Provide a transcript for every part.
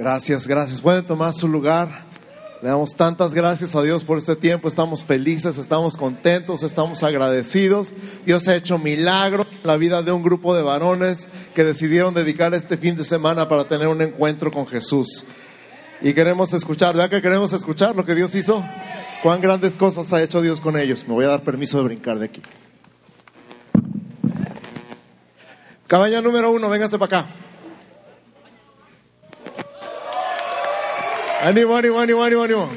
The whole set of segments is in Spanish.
Gracias, gracias. Pueden tomar su lugar. Le damos tantas gracias a Dios por este tiempo. Estamos felices, estamos contentos, estamos agradecidos. Dios ha hecho milagros en la vida de un grupo de varones que decidieron dedicar este fin de semana para tener un encuentro con Jesús. Y queremos escuchar, ¿verdad que queremos escuchar lo que Dios hizo? Cuán grandes cosas ha hecho Dios con ellos. Me voy a dar permiso de brincar de aquí. Cabaña número uno, véngase para acá. Ánimo, ánimo, ánimo, ánimo, ánimo.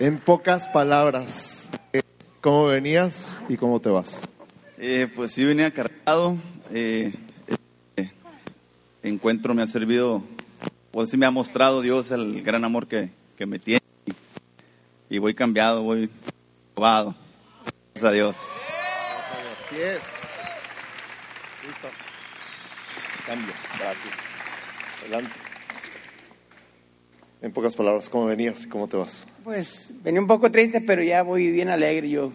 En pocas palabras, ¿cómo venías y cómo te vas? Eh, pues sí, venía cargado. Eh, este encuentro me ha servido, pues sí me ha mostrado Dios el gran amor que, que me tiene. Y voy cambiado, voy probado. Gracias a Dios. Así es. Listo. Cambio. Gracias. Adelante. En pocas palabras, ¿cómo venías y cómo te vas? Pues venía un poco triste, pero ya voy bien alegre yo.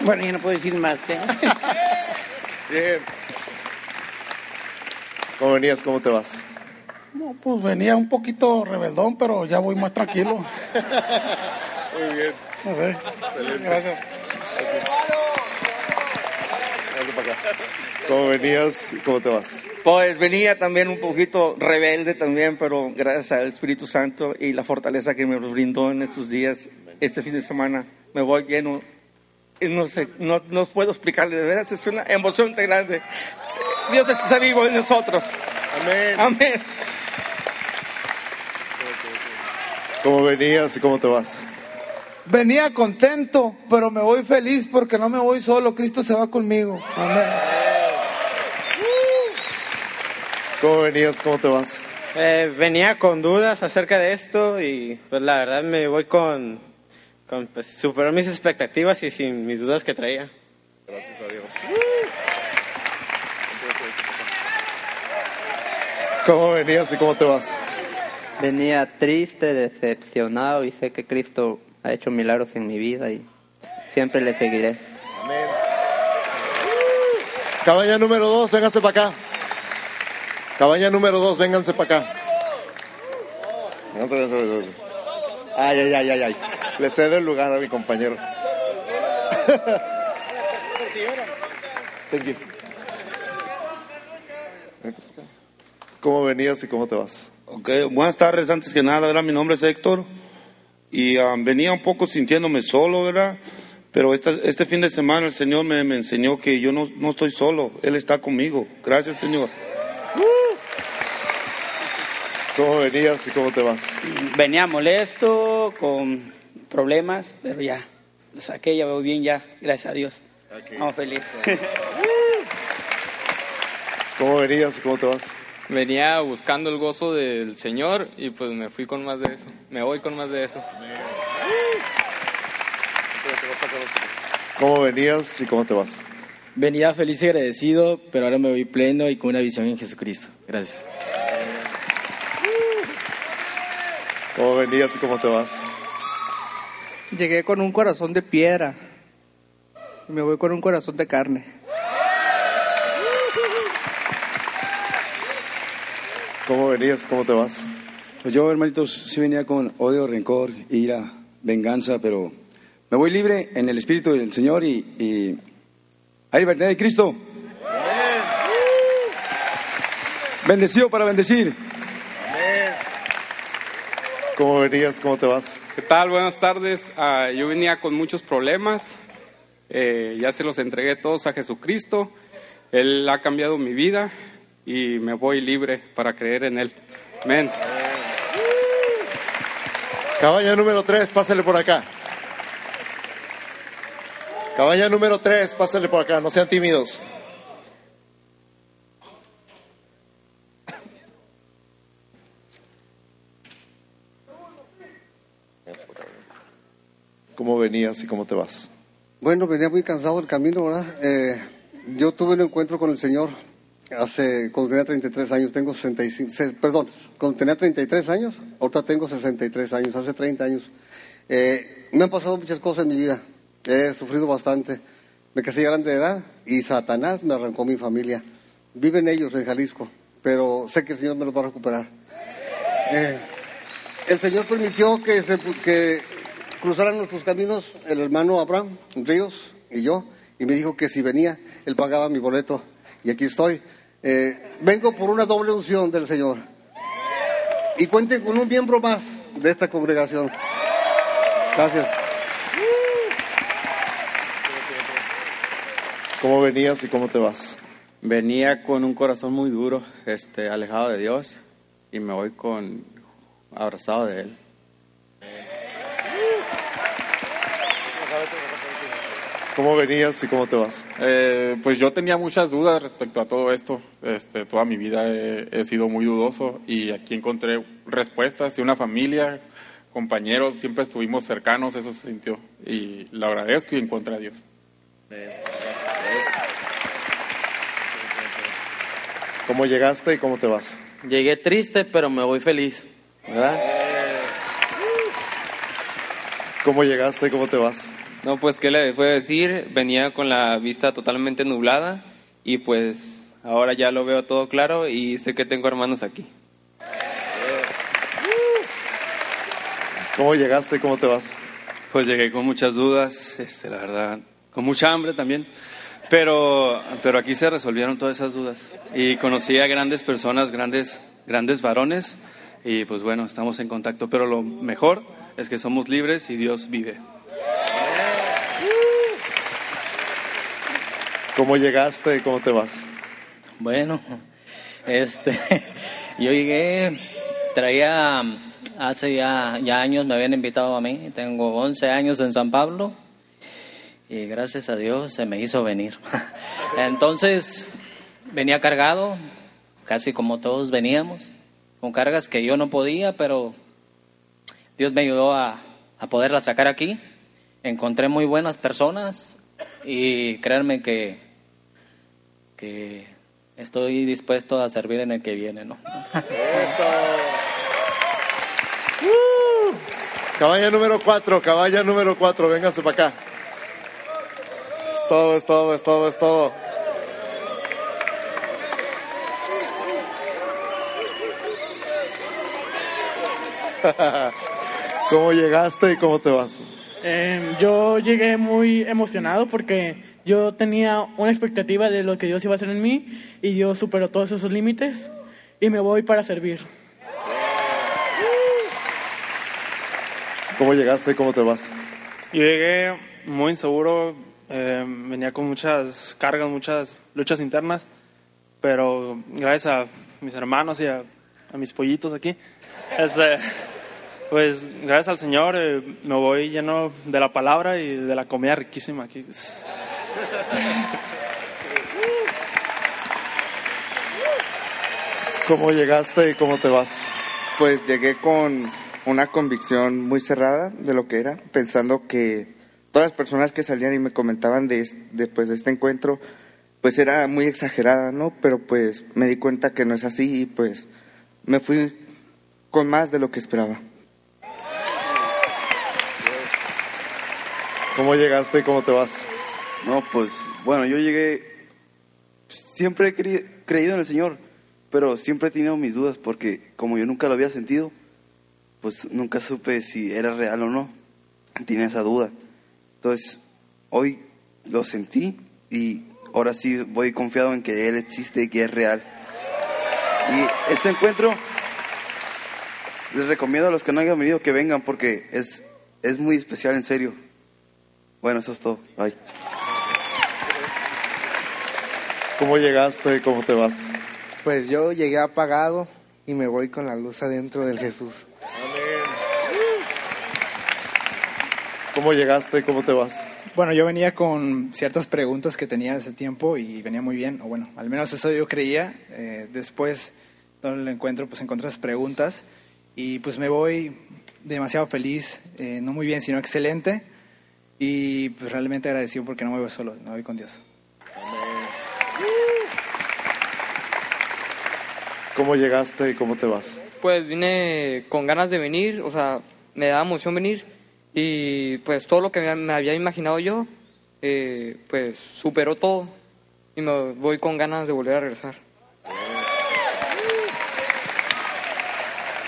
Bueno, ya no puedo decir más. ¿eh? Bien. ¿Cómo venías? ¿Cómo te vas? No, pues venía un poquito rebeldón, pero ya voy más tranquilo. Muy bien. No sé. Excelente. Gracias. Para acá. ¿Cómo venías cómo te vas? Pues venía también un poquito rebelde también, pero gracias al Espíritu Santo y la fortaleza que me brindó en estos días, este fin de semana, me voy lleno. No sé, no, no puedo explicarle, de veras es una emoción tan grande. Dios está vivo en nosotros. Amén. Amén. ¿Cómo venías y cómo te vas? Venía contento, pero me voy feliz porque no me voy solo, Cristo se va conmigo. Amén. ¿Cómo venías? ¿Cómo te vas? Eh, venía con dudas acerca de esto y pues la verdad me voy con, con pues, superó mis expectativas y sin mis dudas que traía. Gracias a Dios. ¿Cómo venías y cómo te vas? Venía triste, decepcionado y sé que Cristo ha hecho milagros en mi vida y siempre le seguiré. Amén. Cabaña número dos, vénganse para acá. Cabaña número dos, vénganse para acá. Vénganse, vénganse, vénganse. Ay, ay, ay, ay, ay. Le cedo el lugar a mi compañero. Thank you. ¿Cómo venías y cómo te vas? Ok, buenas tardes, antes que nada, ¿verdad? Mi nombre es Héctor y ah, venía un poco sintiéndome solo, ¿verdad? Pero esta- este fin de semana el Señor me, me enseñó que yo no, no estoy solo, Él está conmigo. Gracias, Señor. ¿Cómo venías y cómo te vas? Venía molesto, con problemas, pero ya, lo saqué, ya voy bien ya, gracias a Dios. Vamos feliz. ¿Cómo venías y cómo te vas? Venía buscando el gozo del Señor y pues me fui con más de eso. Me voy con más de eso. ¿Cómo venías y cómo te vas? Venía feliz y agradecido, pero ahora me voy pleno y con una visión en Jesucristo. Gracias. ¿Cómo venías y cómo te vas? Llegué con un corazón de piedra y me voy con un corazón de carne. ¿Cómo venías cómo te vas? Pues yo, hermanitos, sí venía con odio, rencor, ira, venganza, pero me voy libre en el Espíritu del Señor y, y hay libertad de Cristo. Bendecido para bendecir. ¿Cómo venías? ¿Cómo te vas? ¿Qué tal? Buenas tardes. Ah, yo venía con muchos problemas. Eh, ya se los entregué todos a Jesucristo. Él ha cambiado mi vida y me voy libre para creer en Él. Amén. Cabaña número 3, pásale por acá. Cabaña número 3, pásale por acá, no sean tímidos. ¿Cómo venías y cómo te vas? Bueno, venía muy cansado del camino, ¿verdad? Eh, yo tuve un encuentro con el Señor hace, cuando tenía 33 años, tengo 65, se- perdón, cuando tenía 33 años, ahorita tengo 63 años, hace 30 años. Eh, me han pasado muchas cosas en mi vida, he sufrido bastante, Me casé grande de edad y Satanás me arrancó mi familia. Viven ellos en Jalisco, pero sé que el Señor me los va a recuperar. Eh, el Señor permitió que, se, que cruzaran nuestros caminos el hermano Abraham Ríos y yo, y me dijo que si venía, él pagaba mi boleto. Y aquí estoy. Eh, vengo por una doble unción del Señor. Y cuenten con un miembro más de esta congregación. Gracias. ¿Cómo venías y cómo te vas? Venía con un corazón muy duro, este, alejado de Dios, y me voy con abrazado de Él. ¿Cómo venías y cómo te vas? Eh, pues yo tenía muchas dudas respecto a todo esto. Este, toda mi vida he, he sido muy dudoso y aquí encontré respuestas y una familia, compañeros, siempre estuvimos cercanos, eso se sintió. Y lo agradezco y encontré a Dios. ¿Cómo llegaste y cómo te vas? Llegué triste, pero me voy feliz, ¿verdad? ¿Cómo llegaste y cómo te vas? No, pues, ¿qué le puedo decir? Venía con la vista totalmente nublada y pues ahora ya lo veo todo claro y sé que tengo hermanos aquí. ¿Cómo llegaste y cómo te vas? Pues llegué con muchas dudas, este, la verdad, con mucha hambre también, pero, pero aquí se resolvieron todas esas dudas y conocí a grandes personas, grandes, grandes varones y pues bueno, estamos en contacto, pero lo mejor es que somos libres y Dios vive. ¿Cómo llegaste y cómo te vas? Bueno, este, yo llegué, traía, hace ya, ya años me habían invitado a mí, tengo 11 años en San Pablo y gracias a Dios se me hizo venir. Entonces, venía cargado, casi como todos veníamos, con cargas que yo no podía, pero Dios me ayudó a, a poderlas sacar aquí. Encontré muy buenas personas y créanme que, que estoy dispuesto a servir en el que viene, ¿no? Uh, caballa número 4, caballa número 4, vénganse para acá. Es todo, es todo, es todo, es todo. ¿Cómo llegaste y cómo te vas? Eh, yo llegué muy emocionado porque yo tenía una expectativa de lo que Dios iba a hacer en mí y Dios superó todos esos límites y me voy para servir. ¿Cómo llegaste y cómo te vas? Yo llegué muy inseguro, eh, venía con muchas cargas, muchas luchas internas, pero gracias a mis hermanos y a, a mis pollitos aquí, este, pues gracias al Señor eh, me voy lleno de la palabra y de la comida riquísima aquí. ¿Cómo llegaste y cómo te vas? Pues llegué con una convicción muy cerrada de lo que era, pensando que todas las personas que salían y me comentaban de, es- de, pues, de este encuentro, pues era muy exagerada, ¿no? Pero pues me di cuenta que no es así y pues me fui con más de lo que esperaba. ¿Cómo llegaste y cómo te vas? No, pues bueno, yo llegué, siempre he cre- creído en el Señor, pero siempre he tenido mis dudas porque como yo nunca lo había sentido, pues nunca supe si era real o no. Tenía esa duda. Entonces, hoy lo sentí y ahora sí voy confiado en que Él existe y que es real. Y este encuentro les recomiendo a los que no hayan venido que vengan porque es, es muy especial, en serio. Bueno, eso es todo. Bye. ¿Cómo llegaste y cómo te vas? Pues yo llegué apagado y me voy con la luz adentro del Jesús. ¿Cómo llegaste y cómo te vas? Bueno, yo venía con ciertas preguntas que tenía hace tiempo y venía muy bien, o bueno, al menos eso yo creía. Eh, después, todo el encuentro, pues encontré esas preguntas y pues me voy demasiado feliz, eh, no muy bien, sino excelente y pues realmente agradecido porque no me voy solo, me voy con Dios. ¿Cómo llegaste y cómo te vas? Pues vine con ganas de venir, o sea, me daba emoción venir y pues todo lo que me- había imaginado yo eh, pues superó todo y me voy con ganas de volver a regresar.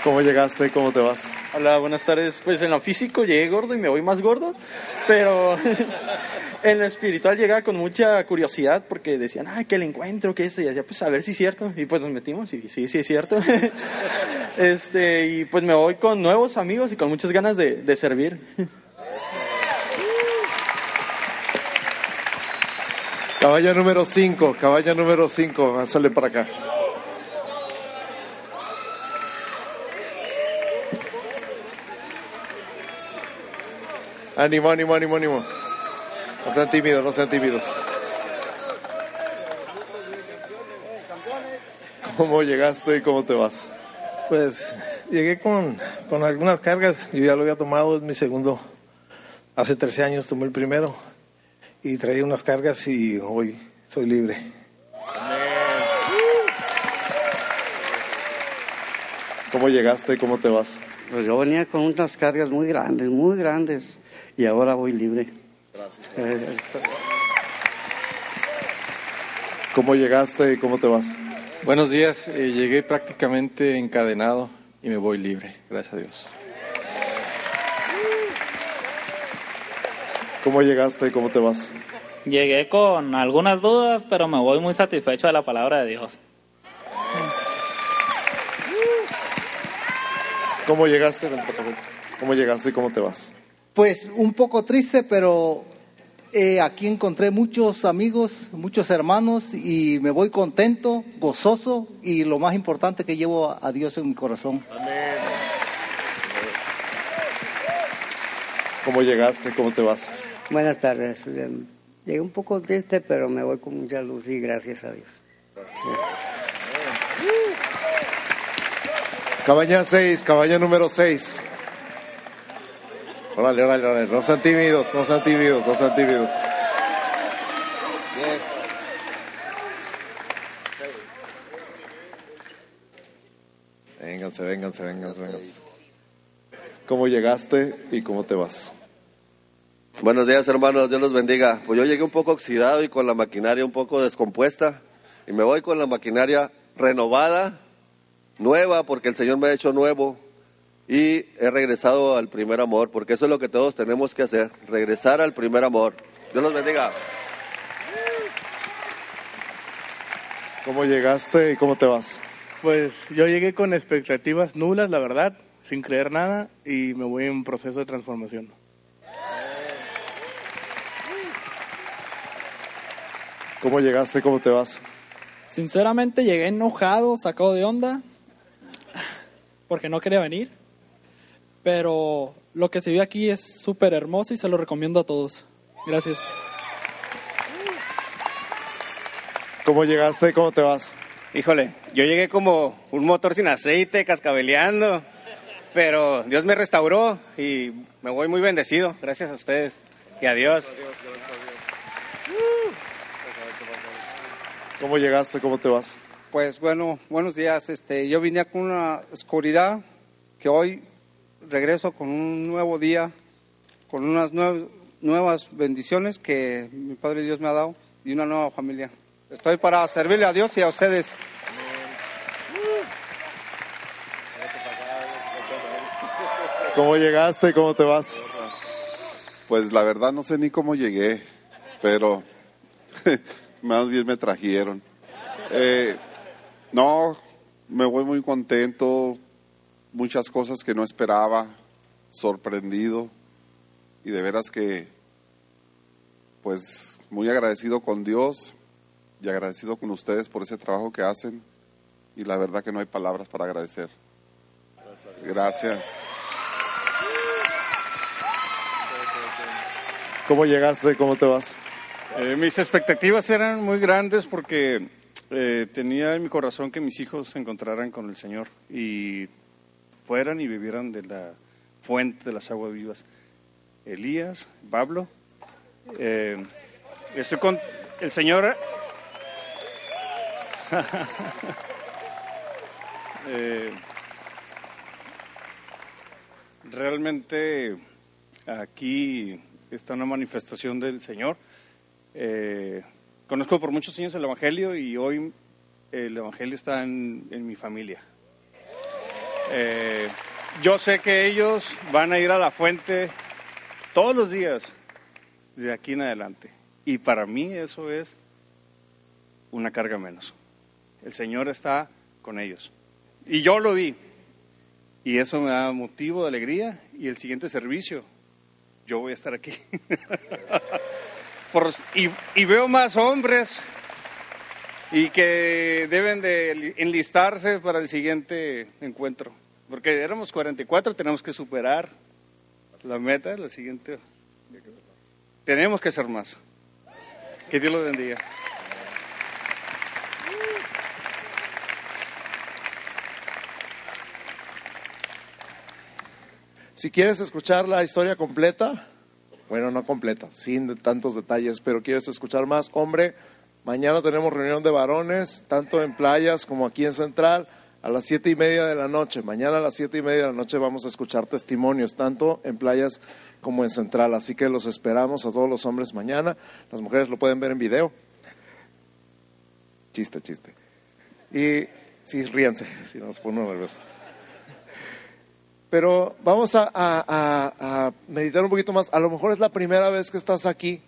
¿Cómo llegaste? ¿Cómo te vas? Hola, buenas tardes. Pues en lo físico llegué gordo y me voy más gordo, pero en lo espiritual llegaba con mucha curiosidad porque decían, ah, que el encuentro, que eso, y decía, pues a ver si es cierto. Y pues nos metimos y sí, sí es cierto. este, y pues me voy con nuevos amigos y con muchas ganas de, servir. Caballa número 5, caballa número 5, sale para acá. Ánimo, ánimo, ánimo, ánimo. No sean tímidos, no sean tímidos. ¿Cómo llegaste y cómo te vas? Pues llegué con, con algunas cargas, yo ya lo había tomado, es mi segundo. Hace 13 años tomé el primero y traía unas cargas y hoy soy libre. ¿Cómo llegaste y cómo te vas? Pues yo venía con unas cargas muy grandes, muy grandes, y ahora voy libre. Gracias. ¿Cómo llegaste y cómo te vas? Buenos días, eh, llegué prácticamente encadenado y me voy libre, gracias a Dios. ¿Cómo llegaste y cómo te vas? Llegué con algunas dudas, pero me voy muy satisfecho de la palabra de Dios. ¿Cómo llegaste? ¿Cómo llegaste y cómo te vas? Pues un poco triste, pero eh, aquí encontré muchos amigos, muchos hermanos y me voy contento, gozoso y lo más importante que llevo a, a Dios en mi corazón. Amén. ¿Cómo llegaste? ¿Cómo te vas? Buenas tardes. Llegué un poco triste, pero me voy con mucha luz y gracias a Dios. Cabaña 6, cabaña número 6. Órale, órale, órale. No sean tímidos, no sean tímidos, no sean tímidos. Yes. Vénganse, vénganse, vénganse, vénganse. ¿Cómo llegaste y cómo te vas? Buenos días, hermanos. Dios los bendiga. Pues yo llegué un poco oxidado y con la maquinaria un poco descompuesta. Y me voy con la maquinaria renovada, nueva, porque el Señor me ha hecho nuevo. Y he regresado al primer amor, porque eso es lo que todos tenemos que hacer, regresar al primer amor. Dios los bendiga. ¿Cómo llegaste y cómo te vas? Pues yo llegué con expectativas nulas, la verdad, sin creer nada, y me voy en proceso de transformación. ¿Cómo llegaste y cómo te vas? Sinceramente llegué enojado, sacado de onda, porque no quería venir. Pero lo que se vio aquí es súper hermoso y se lo recomiendo a todos. Gracias. ¿Cómo llegaste y cómo te vas? Híjole, yo llegué como un motor sin aceite, cascabeleando, pero Dios me restauró y me voy muy bendecido, gracias a ustedes y a Dios. ¿Cómo llegaste? ¿Cómo te vas? Pues bueno, buenos días. Este, yo vine con una oscuridad que hoy regreso con un nuevo día, con unas nue- nuevas bendiciones que mi Padre Dios me ha dado y una nueva familia. Estoy para servirle a Dios y a ustedes. ¿Cómo llegaste y cómo te vas? Pues la verdad no sé ni cómo llegué, pero más bien me trajeron. Eh, no, me voy muy contento, muchas cosas que no esperaba, sorprendido y de veras que, pues muy agradecido con Dios y agradecido con ustedes por ese trabajo que hacen y la verdad que no hay palabras para agradecer. Gracias. ¿Cómo llegaste cómo te vas? Eh, mis expectativas eran muy grandes porque eh, tenía en mi corazón que mis hijos se encontraran con el Señor y fueran y bebieran de la fuente de las aguas vivas. Elías, Pablo, eh, estoy con el Señor. Eh, realmente aquí está una manifestación del Señor Eh, conozco por muchos años el Evangelio y hoy el Evangelio está en mi familia. Eh, yo sé que ellos van a ir a la fuente todos los días de aquí en adelante. Y para mí eso es una carga menos. El Señor está con ellos. Y yo lo vi. Y eso me da motivo de alegría. Y el siguiente servicio, yo voy a estar aquí. Y, y veo más hombres y que deben de enlistarse para el siguiente encuentro. Porque éramos 44, tenemos que superar la meta, la siguiente. Tenemos que ser más. Que Dios los bendiga. Si quieres escuchar la historia completa, bueno, no completa, sin tantos detalles, pero quieres escuchar más, hombre, mañana tenemos reunión de varones, tanto en playas como aquí en Central, a las siete y media de la noche. Mañana a las siete y media de la noche vamos a escuchar testimonios, tanto en playas como en Central. Así que los esperamos a todos los hombres mañana. Las mujeres lo pueden ver en video. Chiste, chiste. Y sí, ríanse, si nos pone nervioso. Pero vamos a meditar un poquito más. A lo mejor es la primera vez que estás aquí.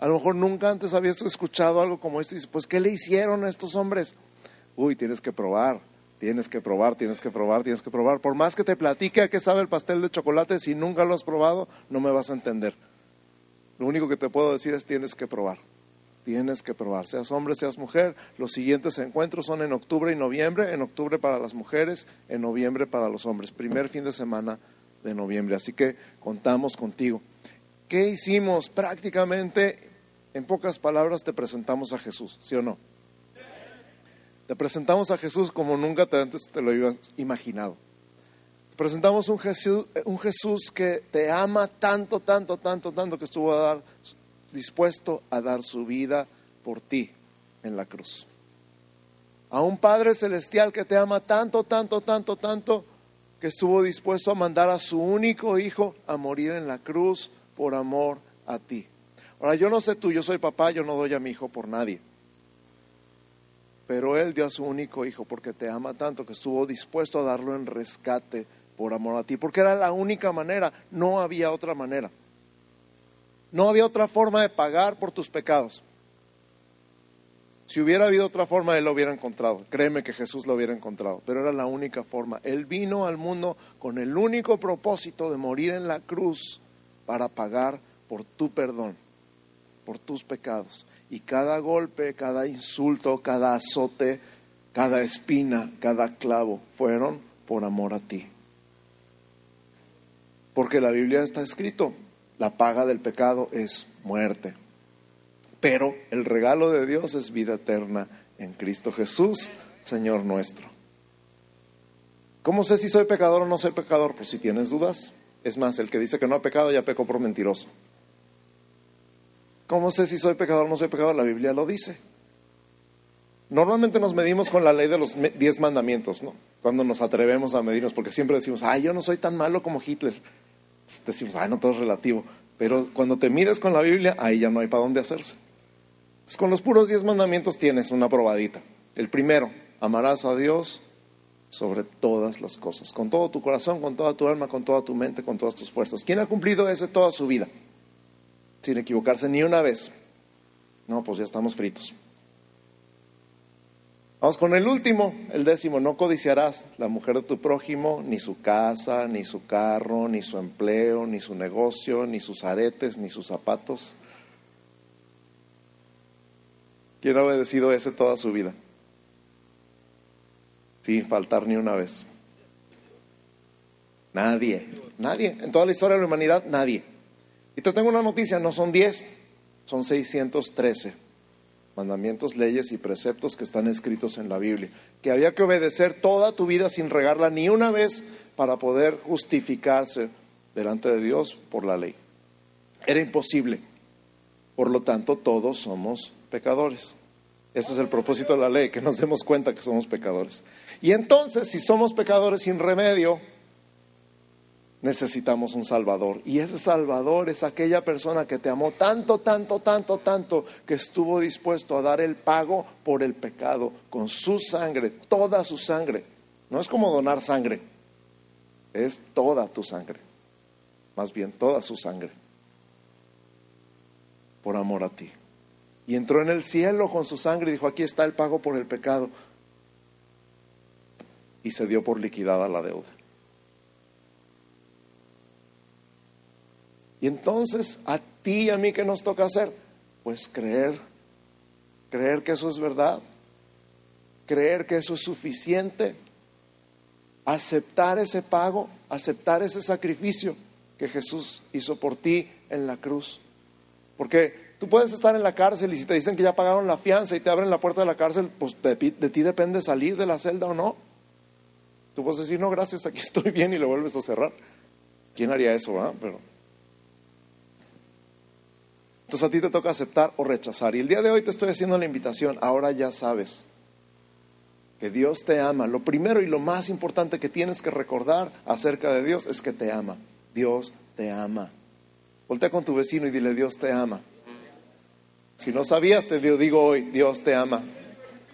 A lo mejor nunca antes habías escuchado algo como esto. Y dices, pues, ¿qué le hicieron a estos hombres? Uy, tienes que probar, tienes que probar, tienes que probar, tienes que probar. Por más que te platique a qué sabe el pastel de chocolate, si nunca lo has probado, no me vas a entender. Lo único que te puedo decir es tienes que probar. Tienes que probar, seas hombre, seas mujer. Los siguientes encuentros son en octubre y noviembre. En octubre para las mujeres, en noviembre para los hombres. Primer fin de semana de noviembre. Así que contamos contigo. ¿Qué hicimos? Prácticamente, en pocas palabras, te presentamos a Jesús, ¿sí o no? Te presentamos a Jesús como nunca te- antes te lo habías imaginado. Te presentamos un Jesús, un Jesús que te ama tanto, tanto, tanto, tanto que estuvo dispuesto a dar su vida por ti en la cruz. A un Padre Celestial que te ama tanto, tanto, tanto, tanto, que estuvo dispuesto a mandar a su único hijo a morir en la cruz por amor a ti. Ahora, yo no sé tú, yo soy papá, yo no doy a mi hijo por nadie. Pero Él dio a su único hijo porque te ama tanto que estuvo dispuesto a darlo en rescate por amor a ti, porque era la única manera, no había otra manera. No había otra forma de pagar por tus pecados. Si hubiera habido otra forma, Él lo hubiera encontrado. Créeme que Jesús lo hubiera encontrado, pero era la única forma. Él vino al mundo con el único propósito de morir en la cruz para pagar por tu perdón, por tus pecados. Y cada golpe, cada insulto, cada azote, cada espina, cada clavo fueron por amor a ti. Porque la Biblia está escrito, la paga del pecado es muerte. Pero el regalo de Dios es vida eterna en Cristo Jesús, Señor nuestro. ¿Cómo sé si soy pecador o no soy pecador? Pues si tienes dudas. Es más, el que dice que no ha pecado ya pecó por mentiroso. ¿Cómo sé si soy pecador o no soy pecador? La Biblia lo dice. Normalmente nos medimos con la ley de los diez mandamientos, ¿no? Cuando nos atrevemos a medirnos, porque siempre decimos, ay, yo no soy tan malo como Hitler. Decimos, ay, no, todo es relativo. Pero cuando te mides con la Biblia, ahí ya no hay para dónde hacerse. Entonces, con los puros diez mandamientos tienes una probadita. El primero, amarás a Dios sobre todas las cosas, con todo tu corazón, con toda tu alma, con toda tu mente, con todas tus fuerzas. ¿Quién ha cumplido ese toda su vida? Sin equivocarse ni una vez. No, pues ya estamos fritos. Vamos con el último, el décimo. No codiciarás la mujer de tu prójimo, ni su casa, ni su carro, ni su empleo, ni su negocio, ni sus aretes, ni sus zapatos. ¿Quién ha obedecido ese toda su vida? Sin faltar ni una vez. Nadie, nadie. En toda la historia de la humanidad, nadie. Y te tengo una noticia, no son 10, son 613 mandamientos, leyes y preceptos que están escritos en la Biblia, que había que obedecer toda tu vida sin regarla ni una vez para poder justificarse delante de Dios por la ley. Era imposible. Por lo tanto, todos somos pecadores. Ese es el propósito de la ley, que nos demos cuenta que somos pecadores. Y entonces, si somos pecadores sin remedio, necesitamos un Salvador. Y ese Salvador es aquella persona que te amó tanto, tanto, tanto, tanto, que estuvo dispuesto a dar el pago por el pecado con su sangre, toda su sangre. No es como donar sangre, es toda tu sangre. Más bien, toda su sangre. Por amor a ti. Y entró en el cielo con su sangre y dijo, aquí está el pago por el pecado. Y se dio por liquidada la deuda. Y entonces, a ti y a mí, ¿qué nos toca hacer? Pues creer, creer que eso es verdad, creer que eso es suficiente, aceptar ese pago, aceptar ese sacrificio que Jesús hizo por ti en la cruz. Porque tú puedes estar en la cárcel y si te dicen que ya pagaron la fianza y te abren la puerta de la cárcel, pues de, ti depende salir de la celda o no. Tú puedes decir, no, gracias, aquí estoy bien y lo vuelves a cerrar. ¿Quién haría eso? Ah? Pero entonces a ti te toca aceptar o rechazar. Y el día de hoy te estoy haciendo la invitación. Ahora ya sabes que Dios te ama. Lo primero y lo más importante que tienes que recordar acerca de Dios es que te ama. Dios te ama. Voltea con tu vecino y dile, Dios te ama. Si no sabías, te digo hoy, Dios te ama.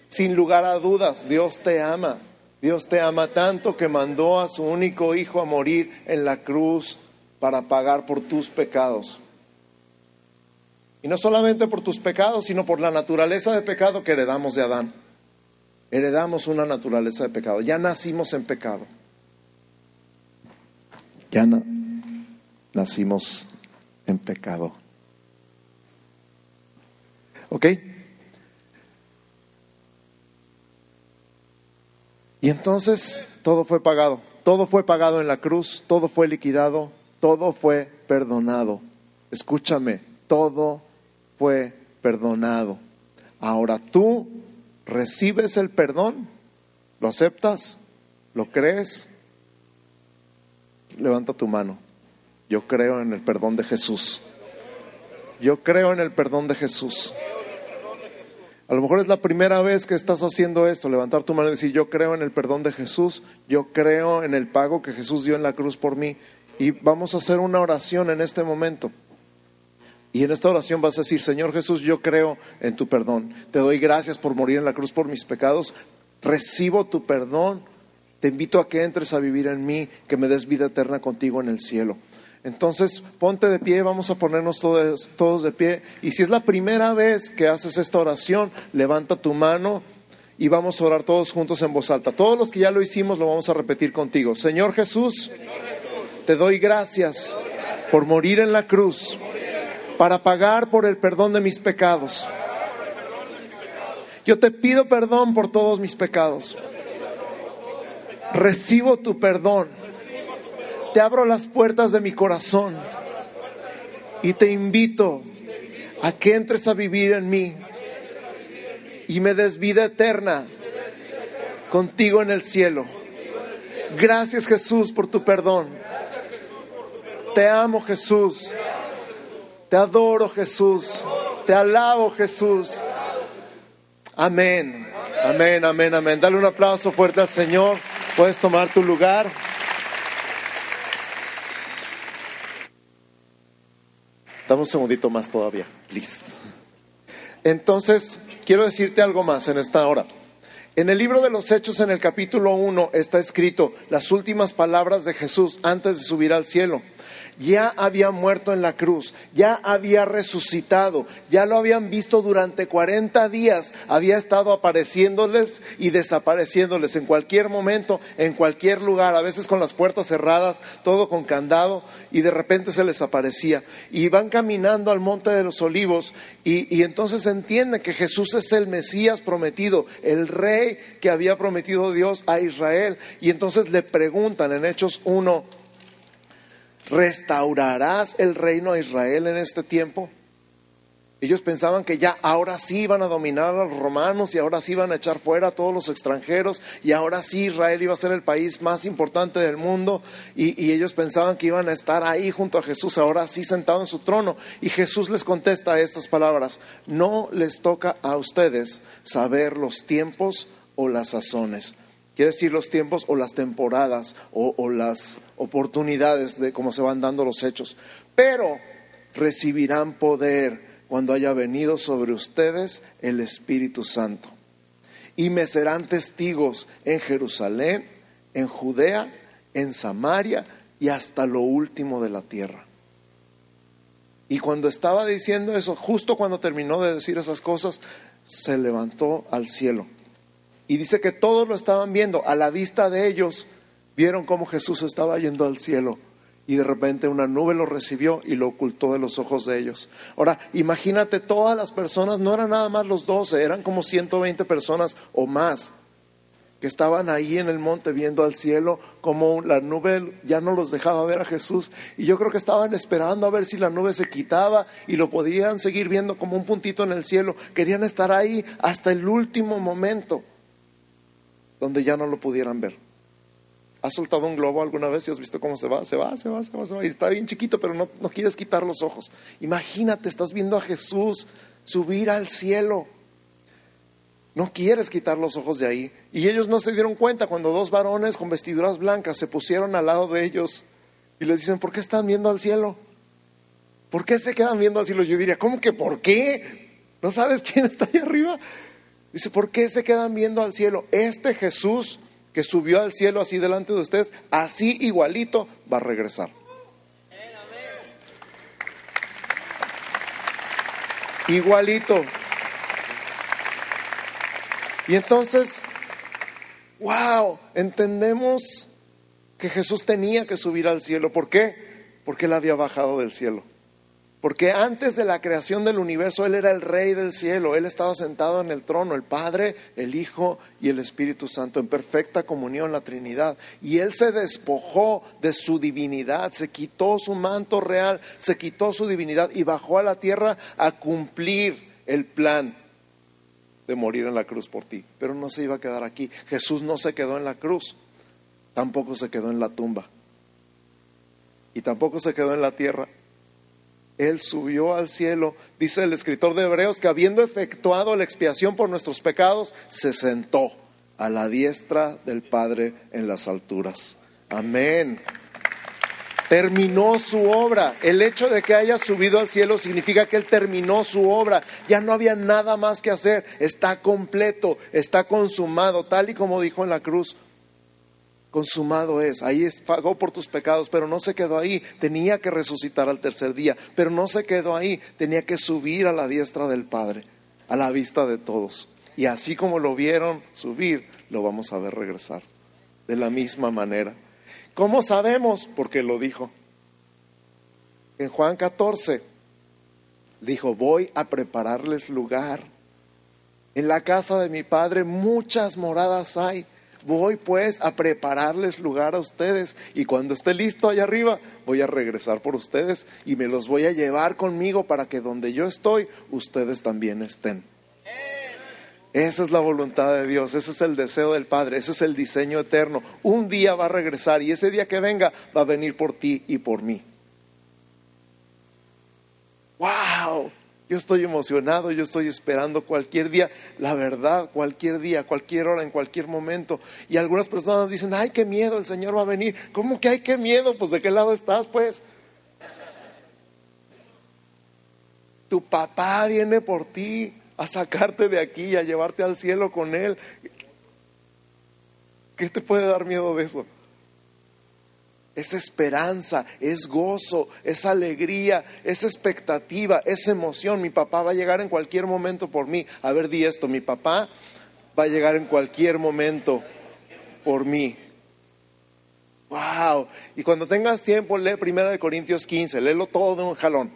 Sin lugar a dudas, Dios te ama. Dios te ama tanto que mandó a su único hijo a morir en la cruz para pagar por tus pecados. Y no solamente por tus pecados, sino por la naturaleza de pecado que heredamos de Adán. Heredamos una naturaleza de pecado. Ya nacimos en pecado. Ya nacimos en pecado. ¿Ok? Y entonces todo fue pagado. Todo fue pagado en la cruz, todo fue liquidado, todo fue perdonado. Escúchame, todo fue perdonado. Ahora tú recibes el perdón, lo aceptas, lo crees. Levanta tu mano. Yo creo en el perdón de Jesús. Yo creo en el perdón de Jesús. A lo mejor es la primera vez que estás haciendo esto, levantar tu mano y decir, yo creo en el perdón de Jesús, yo creo en el pago que Jesús dio en la cruz por mí. Y vamos a hacer una oración en este momento. Y en esta oración vas a decir, Señor Jesús, yo creo en tu perdón. Te doy gracias por morir en la cruz por mis pecados. Recibo tu perdón. Te invito a que entres a vivir en mí, que me des vida eterna contigo en el cielo. Entonces, ponte de pie, vamos a ponernos todos, de pie. Y si es la primera vez que haces esta oración, levanta tu mano y vamos a orar todos juntos en voz alta. Todos los que ya lo hicimos lo vamos a repetir contigo. Señor Jesús, te doy gracias por morir en la cruz para pagar por el perdón de mis pecados. Yo te pido perdón por todos mis pecados. Recibo tu perdón. Te abro las puertas de mi corazón y te invito a que entres a vivir en mí y me des vida eterna contigo en el cielo. Gracias Jesús por tu perdón. Te amo Jesús. Te adoro Jesús. Te alabo Jesús. Amén. Amén, amén, amén. Dale un aplauso fuerte al Señor. Puedes tomar tu lugar. Dame un segundito más todavía, please. Entonces, quiero decirte algo más en esta hora. En el libro de los Hechos, en el capítulo 1, está escrito las últimas palabras de Jesús antes de subir al cielo ya había muerto en la cruz, ya había resucitado, ya lo habían visto durante 40 días, había estado apareciéndoles y desapareciéndoles en cualquier momento, en cualquier lugar, a veces con las puertas cerradas, todo con candado, y de repente se les aparecía. Y van caminando al monte de los olivos y, y entonces entienden que Jesús es el Mesías prometido, el rey que había prometido Dios a Israel. Y entonces le preguntan en Hechos 1, ¿Restaurarás el reino de Israel en este tiempo? Ellos pensaban que ya ahora sí iban a dominar a los romanos y ahora sí iban a echar fuera a todos los extranjeros y ahora sí Israel iba a ser el país más importante del mundo y, y, ellos pensaban que iban a estar ahí junto a Jesús, ahora sí sentado en su trono. Y Jesús les contesta estas palabras, no les toca a ustedes saber los tiempos o las sazones. Quiere decir los tiempos o las temporadas o, o las oportunidades de cómo se van dando los hechos. Pero recibirán poder cuando haya venido sobre ustedes el Espíritu Santo. Y me serán testigos en Jerusalén, en Judea, en Samaria y hasta lo último de la tierra. Y cuando estaba diciendo eso, justo cuando terminó de decir esas cosas, se levantó al cielo. Y dice que todos lo estaban viendo, a la vista de ellos, vieron cómo Jesús estaba yendo al cielo. Y de repente una nube lo recibió y lo ocultó de los ojos de ellos. Ahora, imagínate todas las personas, no eran nada más los doce, eran como 120 personas o más que estaban ahí en el monte viendo al cielo, como la nube ya no los dejaba ver a Jesús. Y yo creo que estaban esperando a ver si la nube se quitaba y lo podían seguir viendo como un puntito en el cielo. Querían estar ahí hasta el último momento donde ya no lo pudieran ver. ¿Has soltado un globo alguna vez y has visto cómo se va? Se va, se va, se va, se va. Y está bien chiquito, pero no, no quieres quitar los ojos. Imagínate, estás viendo a Jesús subir al cielo. No quieres quitar los ojos de ahí. Y ellos no se dieron cuenta cuando dos varones con vestiduras blancas se pusieron al lado de ellos y les dicen, ¿por qué están viendo al cielo? ¿Por qué se quedan viendo al cielo? Yo diría, ¿cómo que por qué? ¿No sabes quién está ahí arriba? Dice, ¿por qué se quedan viendo al cielo? Este Jesús que subió al cielo así delante de ustedes, así igualito va a regresar. Igualito. Y entonces, wow, entendemos que Jesús tenía que subir al cielo. ¿Por qué? Porque Él había bajado del cielo. Porque antes de la creación del universo, Él era el rey del cielo. Él estaba sentado en el trono, el Padre, el Hijo y el Espíritu Santo, en perfecta comunión, la Trinidad. Y Él se despojó de su divinidad, se quitó su manto real, se quitó su divinidad y bajó a la tierra a cumplir el plan de morir en la cruz por ti. Pero no se iba a quedar aquí. Jesús no se quedó en la cruz, tampoco se quedó en la tumba. Y tampoco se quedó en la tierra. Él subió al cielo, dice el escritor de Hebreos, que habiendo efectuado la expiación por nuestros pecados, se sentó a la diestra del Padre en las alturas. Amén. Terminó su obra. El hecho de que haya subido al cielo significa que Él terminó su obra. Ya no había nada más que hacer. Está completo, está consumado, tal y como dijo en la cruz consumado es. Ahí pagó por tus pecados, pero no se quedó ahí. Tenía que resucitar al tercer día, pero no se quedó ahí. Tenía que subir a la diestra del Padre, a la vista de todos. Y así como lo vieron subir, lo vamos a ver regresar. De la misma manera. ¿Cómo sabemos? Porque lo dijo. En Juan 14 dijo, voy a prepararles lugar. En la casa de mi Padre muchas moradas hay Voy pues a prepararles lugar a ustedes y cuando esté listo allá arriba voy a regresar por ustedes y me los voy a llevar conmigo para que donde yo estoy ustedes también estén. Esa es la voluntad de Dios, ese es el deseo del Padre, ese es el diseño eterno. Un día va a regresar y ese día que venga va a venir por ti y por mí. ¡Wow! Yo estoy emocionado, yo estoy esperando cualquier día, la verdad, cualquier día, cualquier hora, en cualquier momento. Y algunas personas dicen, ay, qué miedo, el Señor va a venir. ¿Cómo que hay qué miedo? Pues de qué lado estás, pues. Tu papá viene por ti a sacarte de aquí a llevarte al cielo con Él. ¿Qué te puede dar miedo de eso? Es esperanza, es gozo, es alegría, es expectativa, es emoción. Mi papá va a llegar en cualquier momento por mí. A ver, di esto, mi papá va a llegar en cualquier momento por mí. Wow. Y cuando tengas tiempo, lee Primera de Corintios 15, léelo todo de un jalón.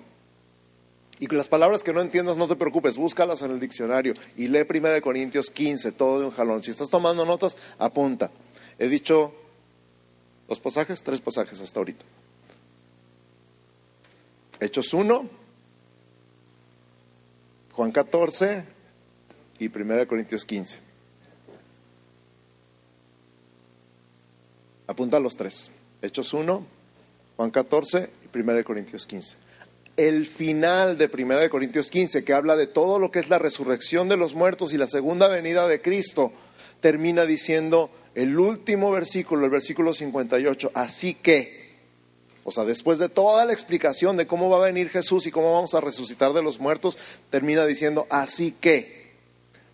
Y las palabras que no entiendas, no te preocupes, búscalas en el diccionario y lee Primera de Corintios 15, todo de un jalón. Si estás tomando notas, apunta. He dicho Dos pasajes, tres pasajes hasta ahorita. Hechos 1, Juan 14 y 1 Corintios 15. Apunta los tres. Hechos 1, Juan 14 y 1 Corintios 15. El final de 1 Corintios 15, que habla de todo lo que es la resurrección de los muertos y la segunda venida de Cristo, termina diciendo el último versículo, el versículo 58, así que, o sea, después de toda la explicación de cómo va a venir Jesús y cómo vamos a resucitar de los muertos, termina diciendo, así que,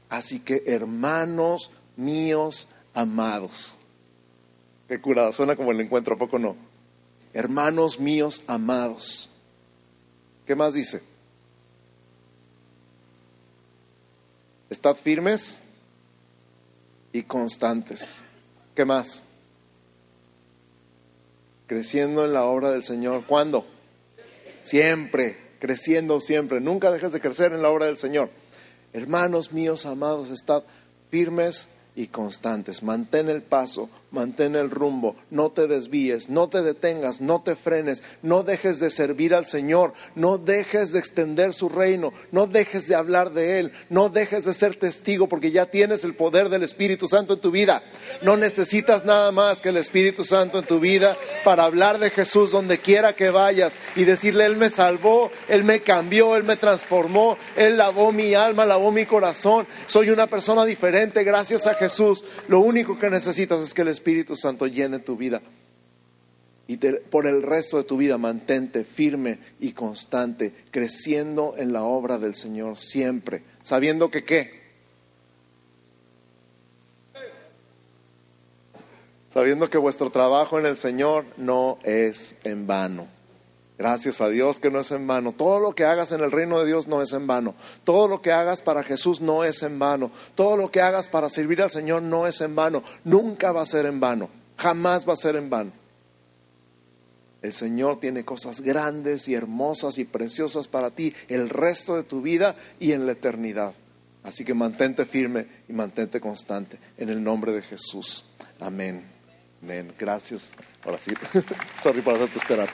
así que hermanos míos amados. Qué curada, suena como el encuentro, ¿a poco no? Hermanos míos amados. ¿Qué más dice? Estad firmes y constantes. ¿Qué más? Creciendo en la obra del Señor. ¿Cuándo? Siempre, creciendo siempre. Nunca dejes de crecer en la obra del Señor. Hermanos míos amados, estad firmes y constantes. Mantén el paso, mantén el rumbo, no te desvíes, no te detengas, no te frenes, no dejes de servir al Señor, no dejes de extender su reino, no dejes de hablar de Él, no dejes de ser testigo porque ya tienes el poder del Espíritu Santo en tu vida. No necesitas nada más que el Espíritu Santo en tu vida para hablar de Jesús donde quiera que vayas y decirle, Él me salvó, Él me cambió, Él me transformó, Él lavó mi alma, lavó mi corazón, soy una persona diferente gracias a Jesús. Lo único que necesitas es que el Espíritu Santo llene tu vida. Y por el resto de tu vida mantente firme y constante, creciendo en la obra del Señor siempre, sabiendo que qué. Sabiendo que vuestro trabajo en el Señor no es en vano. Gracias a Dios que no es en vano. Todo lo que hagas en el reino de Dios no es en vano. Todo lo que hagas para Jesús no es en vano. Todo lo que hagas para servir al Señor no es en vano. Nunca va a ser en vano. Jamás va a ser en vano. El Señor tiene cosas grandes y hermosas y preciosas para ti el resto de tu vida y en la eternidad. Así que mantente firme y mantente constante en el nombre de Jesús. Amén. Gracias. Ahora sí. Sorry por hacerte esperar.